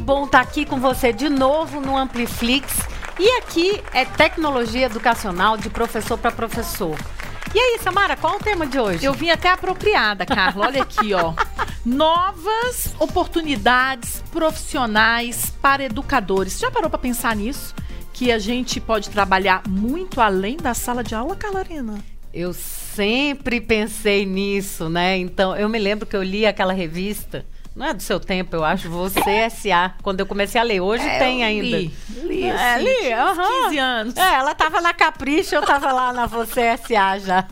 bom estar aqui com você de novo no Ampliflix. E aqui é tecnologia educacional de professor para professor. E aí, Samara, qual o tema de hoje? Eu vim até apropriada, Carla. Olha aqui, ó. Novas oportunidades profissionais para educadores. Já parou para pensar nisso? Que a gente pode trabalhar muito além da sala de aula, Carla Arena? Eu sempre pensei nisso, né? Então, eu me lembro que eu li aquela revista não é do seu tempo, eu acho. Você SA. Quando eu comecei a ler. Hoje é, tem ainda. Li, li, é, assim, li, uhum. 15 anos. É, ela tava na Capricho, eu tava lá na Você SA já.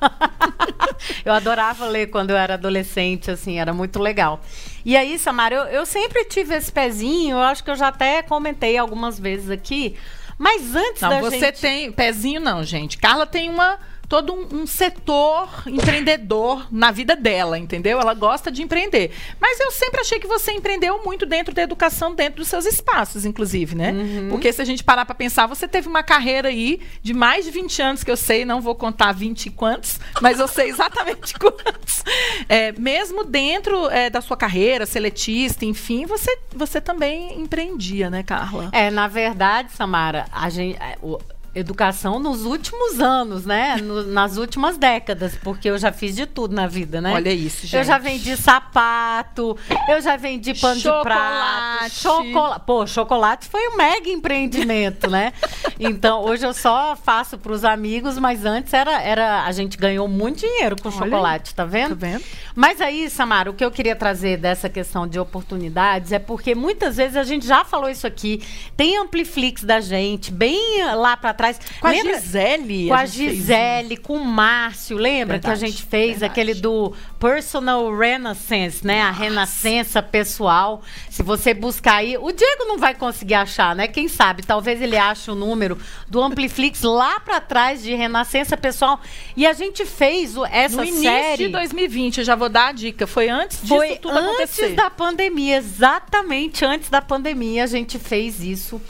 eu adorava ler quando eu era adolescente, assim, era muito legal. E aí, Samara, eu, eu sempre tive esse pezinho, eu acho que eu já até comentei algumas vezes aqui. Mas antes não, da você gente... tem pezinho não, gente. Carla tem uma todo um, um, setor empreendedor na vida dela, entendeu? Ela gosta de empreender. Mas eu sempre achei que você empreendeu muito dentro da educação, dentro dos seus espaços, inclusive, né? Uhum. Porque se a gente parar para pensar, você teve uma carreira aí de mais de 20 anos, que eu sei, não vou contar 20 e quantos, mas eu sei exatamente quantos. É, mesmo dentro é, da sua carreira, seletista, enfim, você, você também empreendia, né, Carla? É, na verdade, Samara, a gente. É, o educação nos últimos anos, né? No, nas últimas décadas, porque eu já fiz de tudo na vida, né? Olha isso, gente. Eu já vendi sapato, eu já vendi pano chocolate. de prato, chocolate. Pô, chocolate foi um mega empreendimento, né? Então, hoje eu só faço para os amigos, mas antes era, era a gente ganhou muito dinheiro com Olha chocolate, aí. tá vendo? Tá vendo? Mas aí, Samara, o que eu queria trazer dessa questão de oportunidades é porque muitas vezes a gente já falou isso aqui, tem Ampliflix da gente, bem lá para trás. Com lembra? a Gisele. Com a, a Gisele, com o Márcio, lembra verdade, que a gente fez verdade. aquele do Personal Renaissance, né? Nossa. A renascença pessoal. Se você buscar aí, o Diego não vai conseguir achar, né? Quem sabe, talvez ele ache o número do Ampliflix lá para trás de renascença pessoal. E a gente fez essa no início série de 2020, eu já vou dar a dica. Foi antes disso Foi tudo antes acontecer. da pandemia, exatamente antes da pandemia a gente fez isso.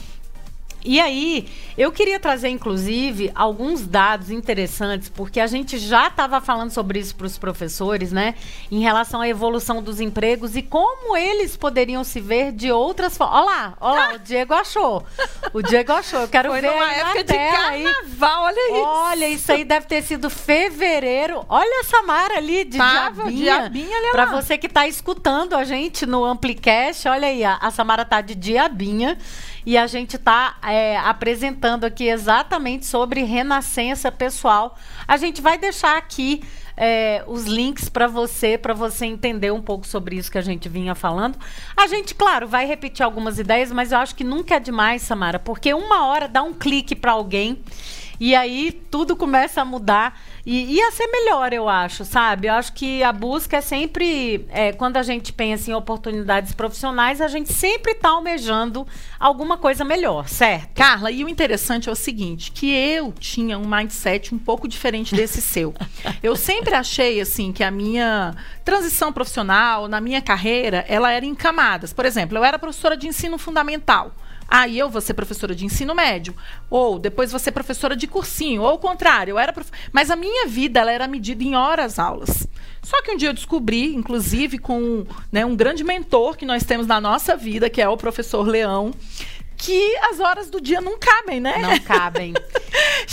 E aí, eu queria trazer, inclusive, alguns dados interessantes, porque a gente já estava falando sobre isso para os professores, né? Em relação à evolução dos empregos e como eles poderiam se ver de outras formas. Olha lá, olha lá, o Diego achou. O Diego achou. Eu quero Foi ver numa aí época na de carnaval, olha isso. Olha, isso aí deve ter sido fevereiro. Olha essa Mara ali de Tava, diabinha. diabinha Para você que está escutando a gente no Amplicast, olha aí, a, a Samara tá de diabinha. E a gente está é, apresentando aqui exatamente sobre renascença pessoal. A gente vai deixar aqui é, os links para você, para você entender um pouco sobre isso que a gente vinha falando. A gente, claro, vai repetir algumas ideias, mas eu acho que nunca é demais, Samara, porque uma hora dá um clique para alguém e aí tudo começa a mudar. E ia ser melhor, eu acho, sabe? Eu acho que a busca é sempre. É, quando a gente pensa em oportunidades profissionais, a gente sempre está almejando alguma coisa melhor, certo? Carla, e o interessante é o seguinte: que eu tinha um mindset um pouco diferente desse seu. Eu sempre achei, assim, que a minha transição profissional, na minha carreira, ela era em camadas. Por exemplo, eu era professora de ensino fundamental. Aí eu vou ser professora de ensino médio. Ou depois vou ser professora de cursinho. Ou o contrário, eu era prof... Mas a minha vida ela era medida em horas aulas. Só que um dia eu descobri, inclusive com né, um grande mentor que nós temos na nossa vida, que é o professor Leão, que as horas do dia não cabem, né? Não cabem.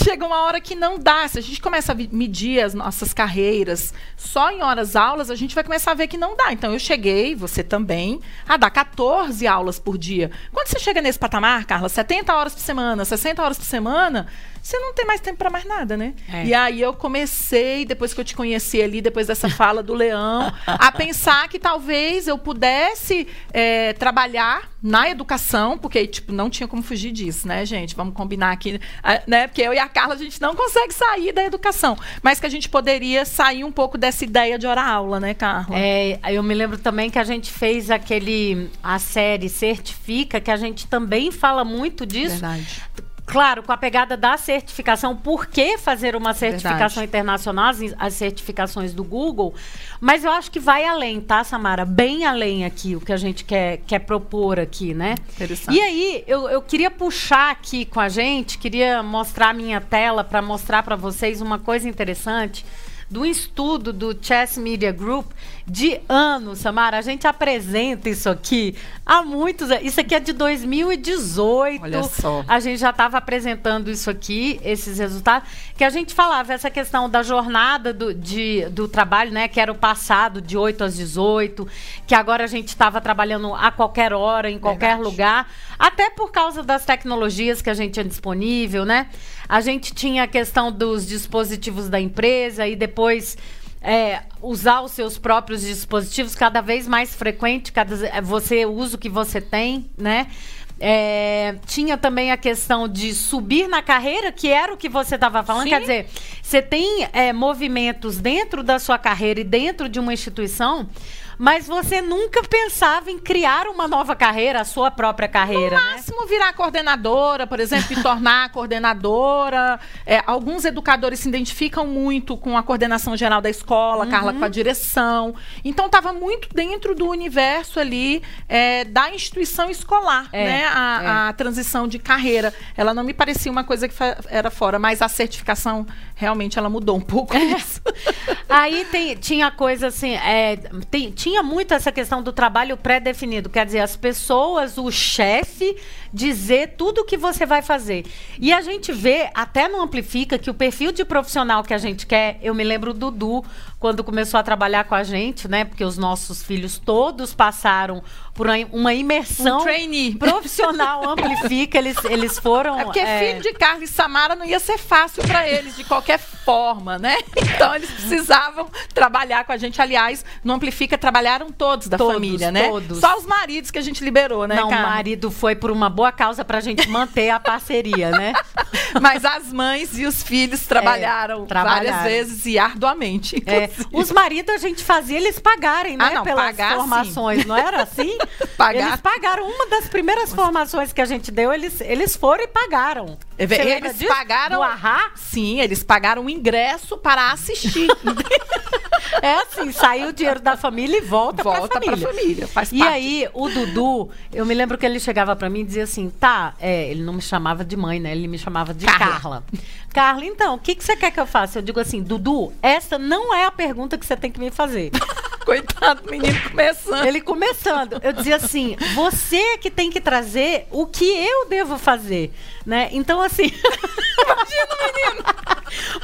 Chega uma hora que não dá. Se a gente começa a medir as nossas carreiras só em horas aulas, a gente vai começar a ver que não dá. Então eu cheguei, você também, a dar 14 aulas por dia. Quando você chega nesse patamar, Carla, 70 horas por semana, 60 horas por semana, você não tem mais tempo para mais nada, né? É. E aí eu comecei, depois que eu te conheci ali, depois dessa fala do Leão, a pensar que talvez eu pudesse é, trabalhar na educação, porque, tipo, não tinha como fugir disso, né, gente? Vamos combinar aqui, né? Porque eu e a Carla, a gente não consegue sair da educação. Mas que a gente poderia sair um pouco dessa ideia de hora-aula, né, Carla? É, eu me lembro também que a gente fez aquele, a série Certifica, que a gente também fala muito disso. Verdade Claro, com a pegada da certificação, por que fazer uma certificação Verdade. internacional, as, as, certificações do Google, mas eu acho que vai além, tá, Samara? Bem além aqui, o que a gente quer, quer propor aqui, né? Interessante. E aí, eu, eu queria puxar aqui com a gente, queria mostrar a minha tela para mostrar para vocês uma coisa interessante de um estudo do Chess Media Group de anos, Samara. A gente apresenta isso aqui há muitos anos. Isso aqui é de 2018. Olha só. A gente já estava apresentando isso aqui, esses resultados, que a gente falava essa questão da jornada do, de, do trabalho, né? Que era o passado, de 8 às 18, que agora a gente estava trabalhando a qualquer hora, em qualquer Verdade. lugar, até por causa das tecnologias que a gente tinha disponível, né? A gente tinha a questão dos dispositivos da empresa e depois é, usar os seus próprios dispositivos cada vez mais frequente, cada é, você usa o que você tem, né? É, tinha também a questão de subir na carreira, que era o que você estava falando. Sim. Quer dizer, você tem é, movimentos dentro da sua carreira e dentro de uma instituição, mas você nunca pensava em criar uma nova carreira, a sua própria carreira, No né? máximo virar coordenadora, por exemplo, e tornar coordenadora. É, alguns educadores se identificam muito com a coordenação geral da escola, Uhum. Carla com a direção. Então estava muito dentro do universo ali é, da instituição escolar, É, né? A, a transição de carreira. Ela não me parecia uma coisa que era fora, mas a certificação realmente ela mudou um pouco isso. Aí tem- tinha coisa assim, é, tem- tinha muito essa questão do trabalho pré-definido, quer dizer, as pessoas, o chefe, dizer tudo o que você vai fazer. E a gente vê, até no Amplifica, que o perfil de profissional que a gente quer, eu me lembro do Dudu, quando começou a trabalhar com a gente, né? Porque os nossos filhos todos passaram por uma- imersão Um trainee. profissional Amplifica, eles, eles foram... É porque é, filho de Carlos e Samara não ia ser fácil para eles de qualquer forma, né? Então eles precisavam trabalhar com a gente. Aliás, no Amplifica trabalharam todos da Todos, família, né? todos. Só os maridos que a gente liberou, né, Não, o Carla? marido foi por uma boa causa pra gente manter a parceria, né? Mas as mães e os filhos trabalharam, trabalharam. várias vezes e arduamente. É, os maridos a gente fazia eles pagarem, né? Ah, não, pelas pagar, sim. formações, não era assim? Pagar. Eles pagaram. Uma das primeiras formações que a gente deu, eles, eles foram e pagaram. É Você eles pagaram- Do Ahá? Sim, eles pagaram o ingresso para assistir. É assim, saiu o dinheiro da família e volta, Volta pra para família. a família. Faz E parte. aí, o Dudu, eu me lembro que ele chegava pra mim e dizia assim: tá, é, ele não me chamava de mãe, né? Ele me chamava de Carla. Carla. Carla, então, o que, que você quer que eu faça? Eu digo assim: Dudu, essa não é a pergunta que você tem que me fazer. Coitado do menino começando. Ele começando, eu dizia assim: você é que tem que trazer o que eu devo fazer, né? Então, assim. Imagina o menino.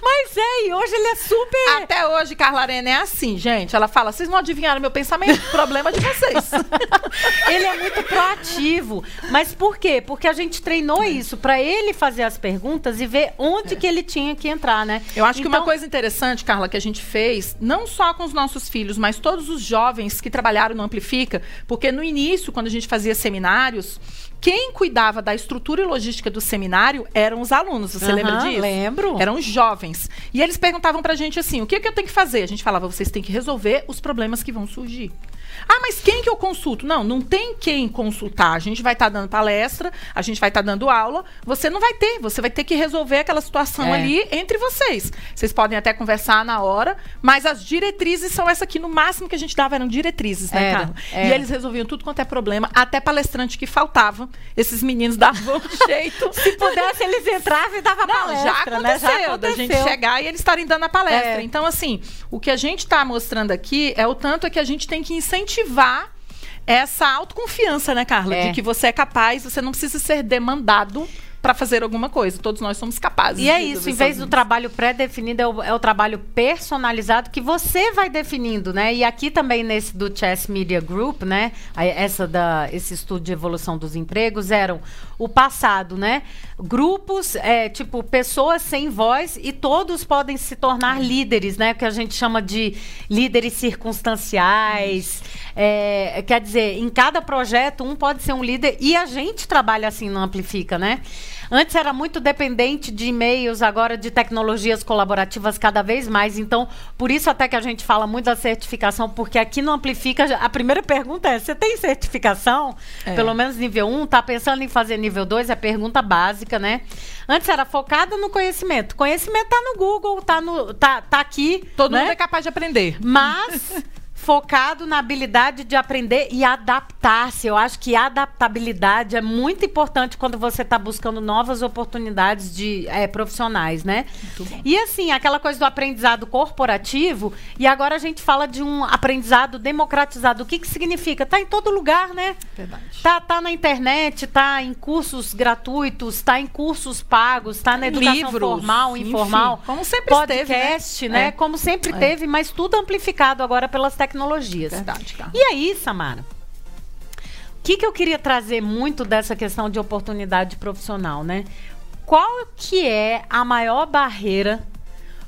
Mas é, e hoje ele é super. Até hoje, Carla Arena é assim, gente. Ela fala: vocês não adivinharam meu pensamento? Problema de vocês. Ele é muito proativo. Mas por quê? Porque a gente treinou isso pra ele fazer as perguntas e ver onde que ele tinha que entrar, né? Eu acho que uma Então, coisa interessante, Carla, que a gente fez, não só com os nossos filhos, mas todos os jovens que trabalharam no Amplifica, porque no início, quando a gente fazia seminários, quem cuidava da estrutura e logística do seminário eram os alunos. Você Aham, lembra disso? lembro. Eram os jovens. E eles perguntavam pra gente assim: o que, que eu tenho que fazer? A gente falava: vocês têm que resolver os problemas que vão surgir. Ah, mas quem que eu consulto? Não, não tem quem consultar. A gente vai estar dando palestra, a gente vai estar dando aula. Você não vai ter, você vai ter que resolver aquela situação É. ali entre vocês. Vocês podem até conversar na hora, mas as diretrizes são essa aqui. No máximo que a gente dava eram diretrizes, né, Era, Carla? era. E eles resolviam tudo quanto é problema, até palestrante que faltava. Esses meninos davam um jeito. Se pudesse, eles entravam e davam Não, palestra, já aconteceu, né? Já da gente aconteceu. chegar e eles estarem dando a palestra. É. Então, assim, o que a gente está mostrando aqui é o tanto é que a gente tem que incentivar essa autoconfiança, né, Carla? É. De que você é capaz, você não precisa ser demandado para fazer alguma coisa. Todos nós somos capazes. E é isso, em vez do trabalho pré-definido, é o, é o trabalho personalizado que você vai definindo, né? E aqui também nesse do Chess Media Group, né? Essa da, esse estudo de evolução dos empregos eram o passado, né? Grupos, é, tipo, pessoas sem voz e todos podem se tornar líderes, né? Que a gente chama de líderes circunstanciais. É, quer dizer, em cada projeto, um pode ser um líder e a gente trabalha assim no Amplifica, né? Antes era muito dependente de e-mails, agora de tecnologias colaborativas cada vez mais. Então, por isso até que a gente fala muito da certificação, porque aqui no Amplifica, a primeira pergunta é: você tem certificação? É. Pelo menos nível 1, tá pensando em fazer nível 2? É pergunta básica, né? Antes era focada no conhecimento. Conhecimento tá no Google, tá, no, tá, tá aqui. Todo né? mundo é capaz de aprender. Mas focado na habilidade de aprender e adaptar-se. Eu acho que a adaptabilidade é muito importante quando você está buscando novas oportunidades de é, profissionais, né? E assim, aquela coisa do aprendizado corporativo, e agora a gente fala de um aprendizado democratizado. O que, que significa? Tá em todo lugar, né? Verdade. Tá, tá na internet, tá em cursos gratuitos, tá em cursos pagos, tá na educação Livros, formal, enfim, informal. como sempre esteve, né? podcast, né? É. Como sempre É. teve, mas tudo amplificado agora pelas tecnologias. Verdade, cara. E aí, Samara? O que, que eu queria trazer muito dessa questão de oportunidade profissional, né? Qual que é a maior barreira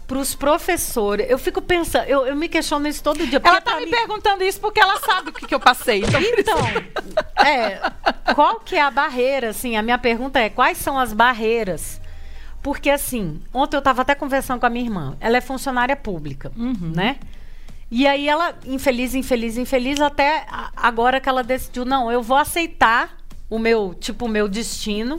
para os professores? Eu fico pensando, eu, eu me questiono isso todo dia. Ela tá me mim- perguntando isso porque ela sabe o que, que eu passei. Então, Então, é, qual que é a barreira, assim, a minha pergunta é, quais são as barreiras? Porque, assim, ontem eu estava até conversando com a minha irmã, ela é funcionária pública, Uhum. né? E aí ela, infeliz, infeliz, infeliz, até agora que ela decidiu, não, eu vou aceitar o meu, tipo, o meu destino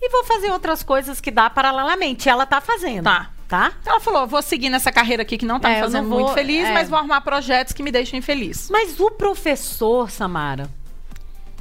e vou fazer outras coisas que dá paralelamente. E ela tá fazendo. Tá. Tá? ela falou: vou seguir nessa carreira aqui que não tá É, me fazendo vou- muito feliz, é. mas vou arrumar projetos que me deixem feliz. Mas o professor, Samara,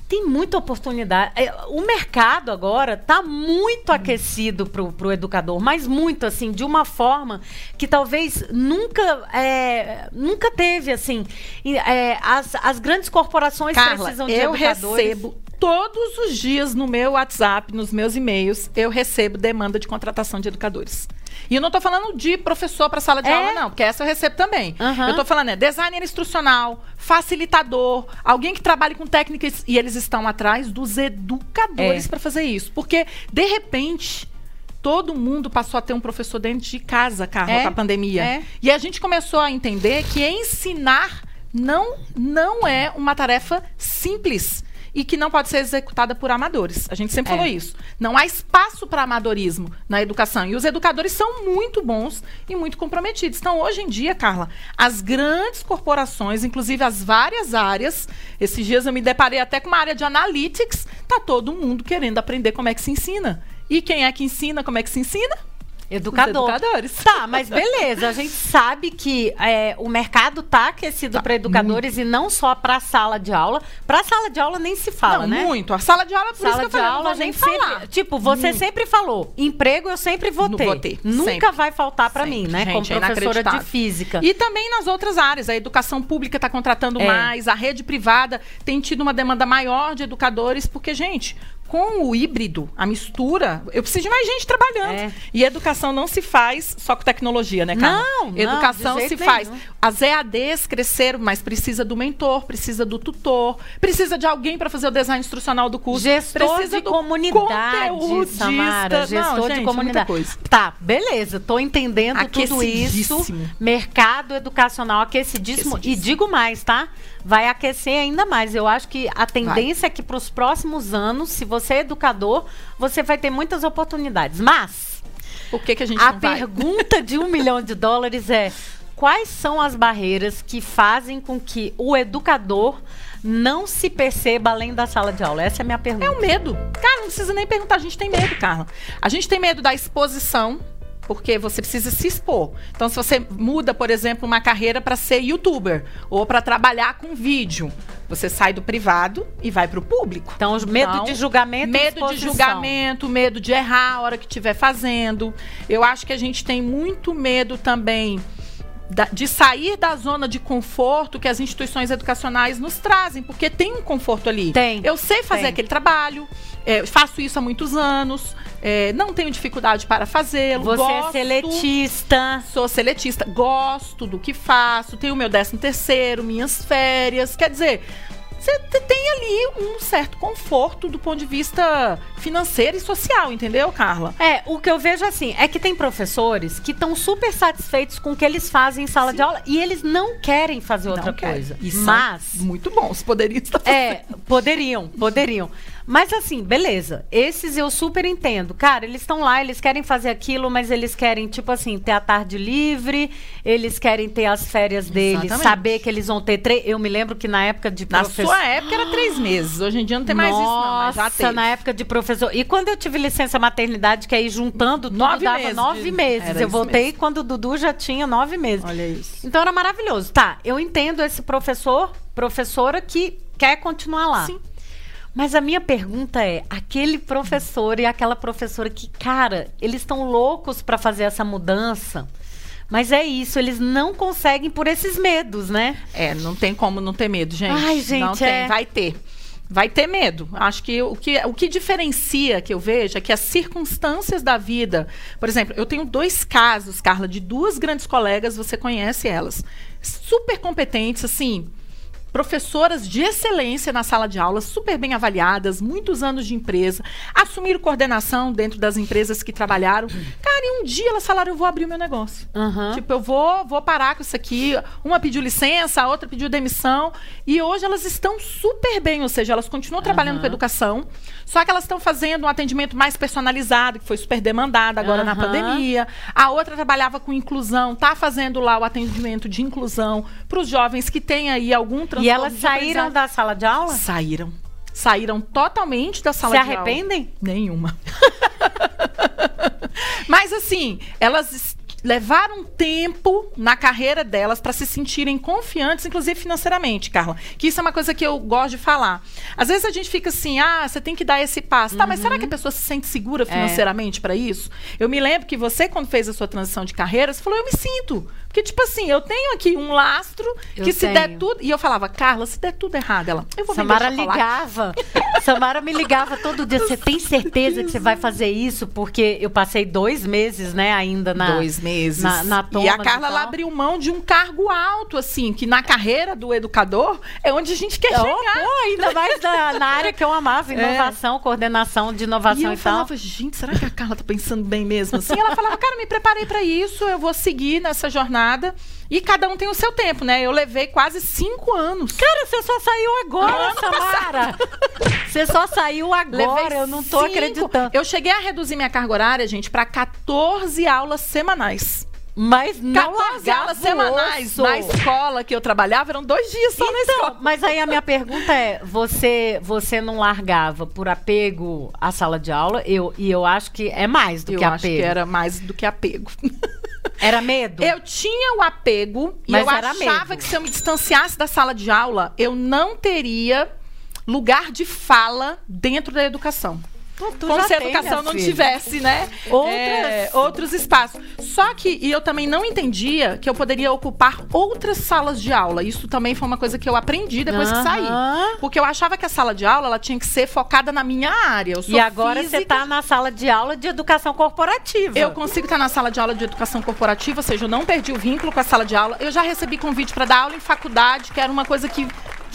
tem muita oportunidade. É, O mercado agora está muito aquecido pro, pro educador, mas muito assim, de uma forma que talvez nunca, é, nunca teve assim. É, as, as grandes corporações Carla, precisam de eu educadores. recebo todos os dias no meu WhatsApp, nos meus e-mails, eu recebo demanda de contratação de educadores. E eu não tô falando de professor para sala de É? aula, não, porque essa eu recebo também. Aham. Eu tô falando é designer instrucional, facilitador, alguém que trabalhe com técnicas e eles estão atrás dos educadores É. para fazer isso. Porque, de repente. Todo mundo passou a ter um professor dentro de casa, Carla, É, com a pandemia. é. E a gente começou a entender que ensinar não, não é uma tarefa simples e que não pode ser executada por amadores. A gente sempre É. falou isso. Não há espaço para amadorismo na educação. E os educadores são muito bons e muito comprometidos. Então, hoje em dia, Carla, as grandes corporações, inclusive as várias áreas, esses dias eu me deparei até com uma área de analytics, tá todo mundo querendo aprender como é que se ensina. E quem é que ensina como é que se ensina? Educador. Os educadores. Tá, mas beleza. A gente sabe que é, o mercado tá aquecido para educadores e não só para sala de aula. Para sala de aula nem se fala, não, né? muito. A sala de aula, por isso Sala que eu de falei, não aula, a vou nem gente falar. sempre. Tipo, você sempre falou: emprego eu sempre vou Não ter. vou ter, Nunca sempre. vai faltar para mim, né? Gente, Como é professora de inacreditável. física. E também nas outras áreas. A educação pública está contratando É. mais, a rede privada tem tido uma demanda maior de educadores, porque, gente. Com o híbrido, a mistura, eu preciso de mais gente trabalhando. É. E educação não se faz só com tecnologia, né, Carla? Não, não, Educação se faz. nenhum. As EADs cresceram, mas precisa do mentor, precisa do tutor, precisa de alguém para fazer o design instrucional do curso. Gestor precisa de do comunidade, conteudista. Samara. Não, Gestor gente, de comunidade. coisa. Tá, beleza. Tô entendendo tudo isso. Mercado educacional aquecidíssimo. E digo mais, tá? Vai aquecer ainda mais. Eu acho que a tendência é que para os próximos anos, se você é educador, você vai ter muitas oportunidades. Mas Por que, que a gente a não vai? pergunta de um milhão de dólares é: quais são as barreiras que fazem com que o educador não se perceba além da sala de aula? Essa é a minha pergunta. É o medo. Cara, não precisa nem perguntar. A gente tem medo, Carla. A gente tem medo da exposição, porque você precisa se expor. Então, se você muda, por exemplo, uma carreira para ser youtuber ou para trabalhar com vídeo, você sai do privado e vai para o público. Então, medo Então, de julgamento e Medo de julgamento, medo de errar a hora que estiver fazendo. Eu acho que a gente tem muito medo também de sair da zona de conforto que as instituições educacionais nos trazem, porque tem um conforto ali. Tem, Eu sei fazer tem. aquele trabalho, é, faço isso há muitos anos, é, não tenho dificuldade para fazê-lo. Você gosto, é seletista. Sou seletista, gosto do que faço, tenho meu décimo terceiro, minhas férias. Quer dizer, você te- tem ali um certo conforto do ponto de vista financeiro e social, entendeu, Carla? É, o que eu vejo assim é que tem professores que estão super satisfeitos com o que eles fazem em sala de aula e eles não querem fazer outra Não quero. coisa. E Mas muito bons, poderiam estar É, poderiam, poderiam. Mas assim, beleza. Esses eu super entendo. Cara, eles estão lá, eles querem fazer aquilo, mas eles querem, tipo assim, ter a tarde livre, eles querem ter as férias deles, Exatamente. saber que eles vão ter três. Eu me lembro que na época de Na professor. sua época era três meses. Hoje em dia não tem mais isso, não. Mas já Nossa, teve. na época de professor. E quando eu tive licença maternidade, que aí juntando tudo Nove dava meses nove de- meses. era Eu voltei mesmo. quando o Dudu já tinha nove meses. Olha isso. Então era maravilhoso. Tá, eu entendo esse professor, professora que quer continuar lá. Sim. Mas a minha pergunta é: aquele professor e aquela professora que, cara, eles estão loucos para fazer essa mudança. Mas é isso, eles não conseguem por esses medos, né? É, não tem como não ter medo, gente. Ai, gente, Não tem, é. vai ter. Vai ter medo. Acho que o, que o que diferencia que eu vejo é que as circunstâncias da vida. Por exemplo, eu tenho dois casos, Carla, de duas grandes colegas, você conhece elas. Super competentes, assim. Professoras de excelência na sala de aula, super bem avaliadas, muitos anos de empresa, assumiram coordenação dentro das empresas que trabalharam. Cara, e um dia elas falaram: eu vou abrir o meu negócio. Aham. Tipo, eu vou, vou parar com isso aqui. Uma pediu licença, a outra pediu demissão. E hoje elas estão super bem, ou seja, elas continuam trabalhando com educação, só que elas estão fazendo um atendimento mais personalizado, que foi super demandado agora na Aham. pandemia. A outra trabalhava com inclusão, tá fazendo lá o atendimento de inclusão para os jovens que têm aí algum transtorno. E elas saíram da sala de aula? Saíram. Saíram totalmente da sala Se de aula. arrependem? Nenhuma. Mas assim, elas levaram tempo na carreira delas para se sentirem confiantes, inclusive financeiramente, Carla. Que isso é uma coisa que eu gosto de falar. Às vezes a gente fica assim, ah, você tem que dar esse passo. Tá, mas será que a pessoa se sente segura financeiramente para isso? Eu me lembro que você, quando fez a sua transição de carreira, você falou, eu me sinto. Porque, tipo assim, eu tenho aqui um lastro Eu que se der tenho. tudo. E eu falava, Carla, se der tudo errado, ela. Eu vou Samara ligava. Samara me ligava todo dia. Você tem certeza que você vai fazer isso? Porque eu passei dois meses, né, ainda na. Dois meses. Na, na e a Carla ela abriu mão de um cargo alto, assim, que na carreira do educador é onde a gente quer Oh, chegar. pô, ainda mais na, na área que eu amava, inovação, coordenação de É. E inovação eu e, tal. falava, gente, será que a Carla tá pensando bem mesmo assim? Ela falava, cara, me preparei pra isso, eu vou seguir nessa jornada. E cada um tem o seu tempo, né? Eu levei quase cinco anos. Cara, você só saiu agora, Ano Samara. Você só saiu agora, Levei eu não tô cinco. acreditando. Eu cheguei a reduzir minha carga horária, gente, pra 14 aulas semanais. Mas não 14 largava aulas semanais osso. na escola que eu trabalhava, eram dois dias só na Então, escola. mas aí a minha pergunta é: você, você não largava por apego à sala de aula? Eu, e eu acho que é mais do Eu que acho apego. que era mais do que apego. Era medo? Eu tinha o apego e Mas eu era achava medo. que se eu me distanciasse da sala de aula, eu não teria lugar de fala dentro da educação. Pô, tu Como se a tem, educação não filha. tivesse, né? Outras- é, outros espaços. Só que, e eu também não entendia que eu poderia ocupar outras salas de aula. Isso também foi uma coisa que eu aprendi depois que saí. Porque eu achava que a sala de aula ela tinha que ser focada na minha área. E agora você física, tá na sala de aula de educação corporativa. Eu consigo estar na sala de aula de educação corporativa, ou seja, eu não perdi o vínculo com a sala de aula. Eu já recebi convite para dar aula em faculdade, que era uma coisa que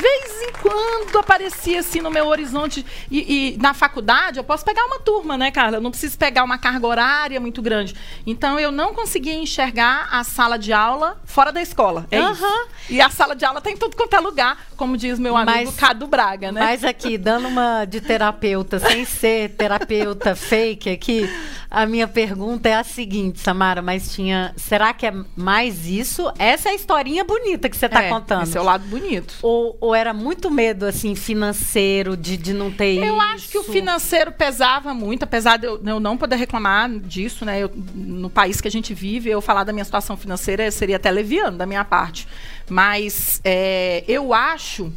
vez em quando aparecia assim no meu horizonte. E, e na faculdade eu posso pegar uma turma, né, Carla? Eu não preciso pegar uma carga horária muito grande. Então eu não conseguia enxergar a sala de aula fora da escola. É isso. Aham. E a sala de aula tem tudo quanto é lugar, como diz meu amigo Mas- Cadu Braga, né? Mas aqui, dando uma de terapeuta, sem ser terapeuta fake aqui, a minha pergunta é a seguinte, Samara, mas tinha. Será que é mais isso? Essa é a historinha bonita que você tá É, contando. Esse é o lado bonito. Ou, ou era muito medo, assim, financeiro, de, de não ter isso? Eu acho que o financeiro pesava muito, apesar de eu, eu não poder reclamar disso, né? Eu- no país que a gente vive, eu falar da minha situação financeira seria até leviano da minha parte. Mas é, eu acho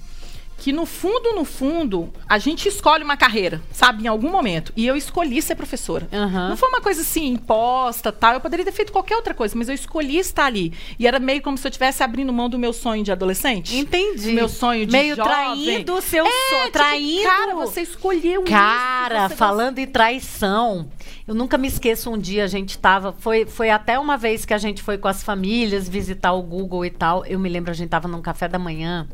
que no fundo, no fundo, a gente escolhe uma carreira, sabe, em algum momento. E eu escolhi ser professora. Aham. Não foi uma coisa assim, imposta, tal. Eu poderia ter feito qualquer outra coisa, mas eu escolhi estar ali. E era meio como se eu estivesse abrindo mão do meu sonho de adolescente. Entendi. Do meu sonho de Meio jovem. traindo o seu É, sonho. tipo, traindo. Cara, você escolheu Cara, isso. falando em traição, eu nunca me esqueço um dia a gente tava, foi, foi até uma vez que a gente foi com as famílias visitar o Google e tal. Eu me lembro a gente tava num café da manhã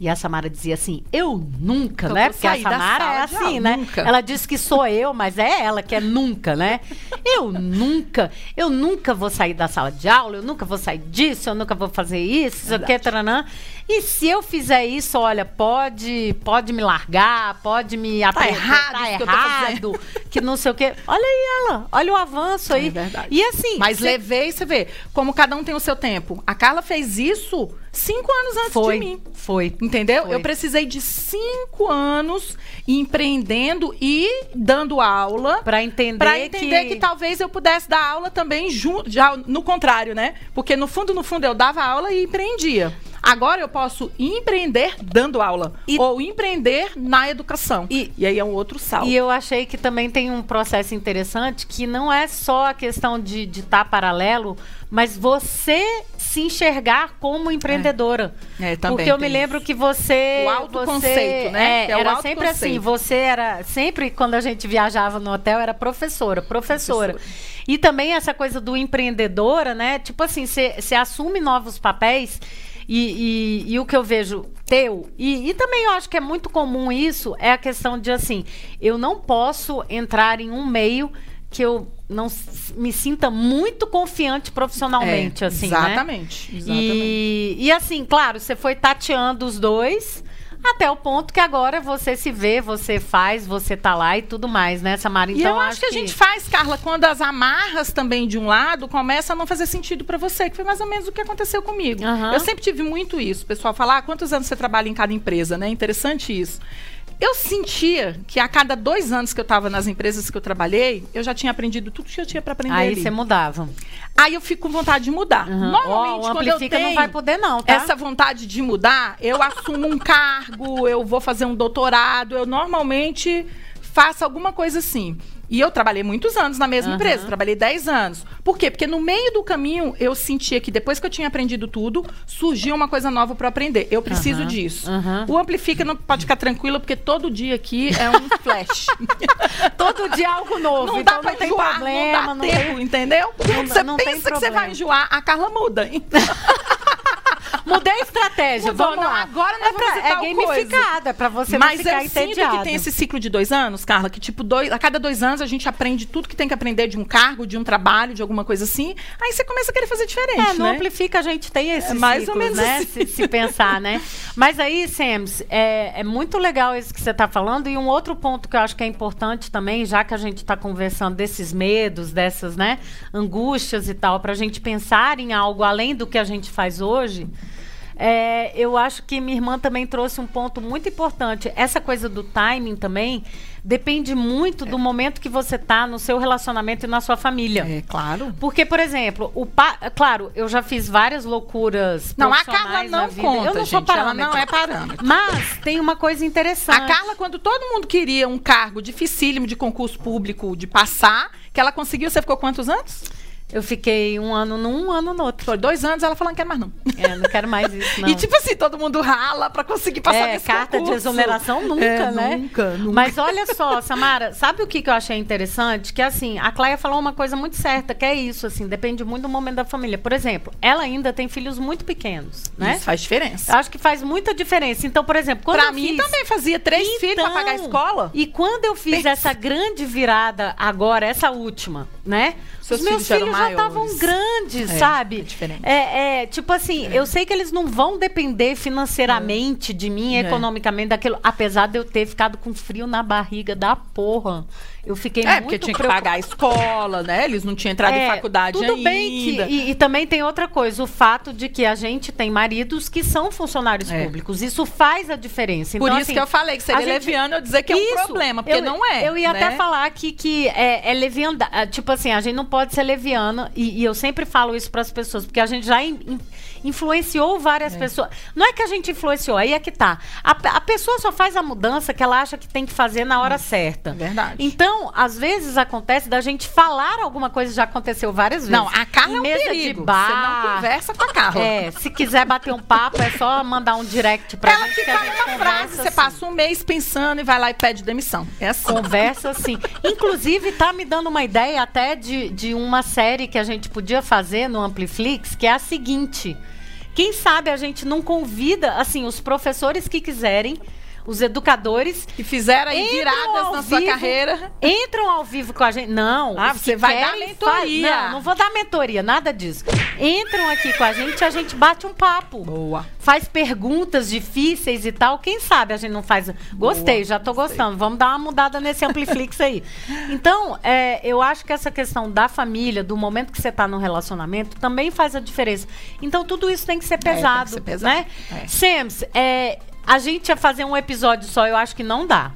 e a Samara dizia assim: assim, eu nunca, né? Porque a Samara é assim, né? nunca. Ela diz que sou eu, mas é ela que é nunca, né? Eu nunca, eu nunca vou sair da sala de aula, eu nunca vou sair disso, eu nunca vou fazer isso, isso aqui, taranã. E se eu fizer isso, olha, pode, pode me largar, pode me aprender, errado tá isso que errado, que não sei o quê. Olha aí ela, olha o avanço aí. É verdade. E assim, Mas cê- levei, você vê, como cada um tem o seu tempo. A Carla fez isso cinco anos antes foi, de mim. foi. Entendeu? Foi. Eu precisei de cinco anos empreendendo e dando aula. Pra entender, Pra entender que... talvez eu pudesse dar aula também junto, já no contrário, né? Porque no fundo, no fundo, eu dava aula e empreendia. Agora eu posso empreender dando aula. E- Ou empreender na educação. E- E, aí é um outro salto. E eu achei que também tem um processo interessante que não é só a questão de estar paralelo, mas você se enxergar como empreendedora. É, também Porque eu me lembro que você. O autoconceito, você, né? É, é era sempre assim. Você era. Sempre quando a gente viajava no hotel, era professora, professora. E também essa coisa do empreendedora, né? Tipo assim, você assume novos papéis. E, e- e o que eu vejo teu, e, e também eu acho que é muito comum isso, é a questão de assim, eu não posso entrar em um meio que eu não me sinta muito confiante profissionalmente, É, assim, né? Exatamente. exatamente. E, e assim, claro, você foi tateando os dois até o ponto que agora você se vê, você faz, você tá lá e tudo mais, né, Samara? E Então eu acho que a gente faz, Carla, quando as amarras também de um lado começam a não fazer sentido pra você, que foi mais ou menos o que aconteceu comigo. Aham. Eu sempre tive muito isso. O pessoal fala, ah, quantos anos você trabalha em cada empresa, né? Interessante isso. Eu sentia que a cada dois anos que eu estava nas empresas que eu trabalhei, eu já tinha aprendido tudo que eu tinha para aprender Aí ali. você mudava. Aí eu fico com vontade de mudar. Uhum. Normalmente, Ó, o quando eu tenho não vai poder não, tá? essa vontade de mudar, eu assumo um cargo, eu vou fazer um doutorado, eu normalmente faço alguma coisa assim. E eu trabalhei muitos anos na mesma Aham. empresa, trabalhei 10 anos. Por quê? Porque no meio do caminho eu sentia que depois que eu tinha aprendido tudo, surgia uma coisa nova para aprender. Eu preciso Aham, disso. aham. O Amplifica não pode ficar tranquilo, porque todo dia aqui é um flash. Todo dia algo novo, Não então dá pra não tem enjoar, problema, não dá tempo, entendeu? Não- você não tem pensa que você vai enjoar, a Carla muda, hein? Mudei a estratégia, Mudou, vamos não, lá. agora nós é, pra, é gamificada, é pra você Mas não ficar eu sinto que tem esse ciclo de dois anos, Carla, que tipo, dois, a cada dois anos a gente aprende tudo que tem que aprender de um cargo, de um trabalho, de alguma coisa assim. Aí você começa a querer fazer diferente, É, né? Amplifica a gente tem esses É mais ou ciclos, menos né? assim. Se, se pensar, né? Mas aí, Sams, é, é muito legal isso que você está falando. E um outro ponto que eu acho que é importante também, já que a gente está conversando desses medos, dessas né, angústias e tal, para a gente pensar em algo além do que a gente faz hoje. É, eu acho que minha irmã também trouxe um ponto muito importante. Essa coisa do timing também depende muito do momento que você tá no seu relacionamento e na sua família. É, claro. Porque, por exemplo, o pa... claro, eu já fiz várias loucuras. Não, a Carla não conta, Eu não sou gente. Ela não é parâmetro. Mas tem uma coisa interessante. A Carla, quando todo mundo queria um cargo dificílimo de concurso público de passar, que ela conseguiu, você ficou quantos anos? Eu fiquei um ano num, um ano no outro. Foi dois anos, ela falou, não quero mais não. É, não quero mais isso, não. E tipo assim, todo mundo rala pra conseguir passar é, nesse carta de concurso. exoneração nunca, É, né? Nunca, nunca. Mas olha só, Samara, sabe o que, que eu achei interessante? Que assim, a Cláia falou uma coisa muito certa, que é isso, assim, depende muito do momento da família. Por exemplo, ela ainda tem filhos muito pequenos, né? Isso faz diferença. Eu acho que faz muita diferença. Então, por exemplo, quando Pra eu mim fiz... também fazia três filhos pra pagar a Então, escola. E quando eu fiz essa grande virada agora, essa última, né? Seus os meus filhos filhos já estavam maiores. grandes, É, sabe? é diferente. É, é, tipo assim, eu sei que eles não vão depender financeiramente de mim, É. economicamente, daquilo. Apesar de eu ter ficado com frio na barriga da porra. Eu fiquei É, muito porque tinha que pagar a escola, né? Eles não tinham entrado em É, faculdade tudo ainda. bem que e, e também tem outra coisa, o fato de que a gente tem maridos que são funcionários É. públicos. Isso faz a diferença. Por Então, isso assim, que eu falei que seria gente- leviano eu dizer que é um Isso, problema, porque eu- não é. Eu ia né? até falar aqui que é, é levianda. ah, Tipo assim, a gente não pode ser E, e eu sempre falo isso para as pessoas, porque a gente já in- in- influenciou várias pessoas. Não é que a gente influenciou, aí é que tá. A, a pessoa só faz a mudança que ela acha que tem que fazer na hora certa. É verdade. Então, às vezes acontece da gente falar alguma coisa, já aconteceu várias vezes. Não, a Carla Em é um mesa perigo. de bar. Você não conversa com a Carla. É, se quiser bater um papo, é só mandar um direct pra Ela gente. que fala uma frase, você assim. passa um mês pensando e vai lá e pede demissão. É assim. Conversa assim. Inclusive, tá me dando uma ideia até de, de uma série que a gente podia fazer no Ampliflix, que é a seguinte. Quem sabe a gente não convida, assim, os professores que quiserem os educadores que fizeram aí viradas na sua vivo. carreira. entram ao vivo com a gente. Não. Ah, você que vai dar mentoria. faz- Não, não vou dar mentoria, nada disso. Entram aqui com a gente a gente bate um papo. Boa. Faz perguntas difíceis e tal. Quem sabe a gente não faz. Gostei, Boa, já tô gostei. gostando. Vamos dar uma mudada nesse Ampliflix aí. Então, é, eu acho que essa questão da família, do momento que você tá no relacionamento, também faz a diferença. Então, tudo isso tem que ser tem que pesado. ser pesado. Né? É. É, a gente ia fazer um episódio só, eu acho que não dá.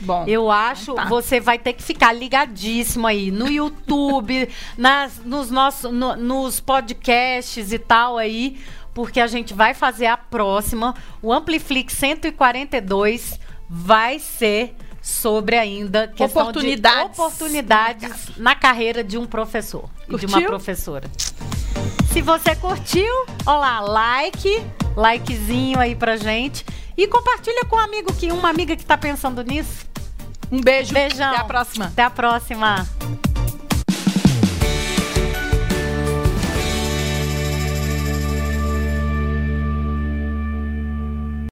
Bom. Eu acho, tá. você vai ter que ficar ligadíssimo aí no YouTube, nas, nos, nossos, no- nos podcasts e tal aí, porque a gente vai fazer a próxima. O Ampliflix 142 vai ser sobre ainda questão Oportunidades. de oportunidades na carreira de um professor e de uma Curtiu? professora. Se você curtiu, ó lá, like, likezinho aí pra gente. E compartilha com um amigo que uma amiga que tá pensando nisso. Um beijo. Beijão. Até a próxima. Até a próxima.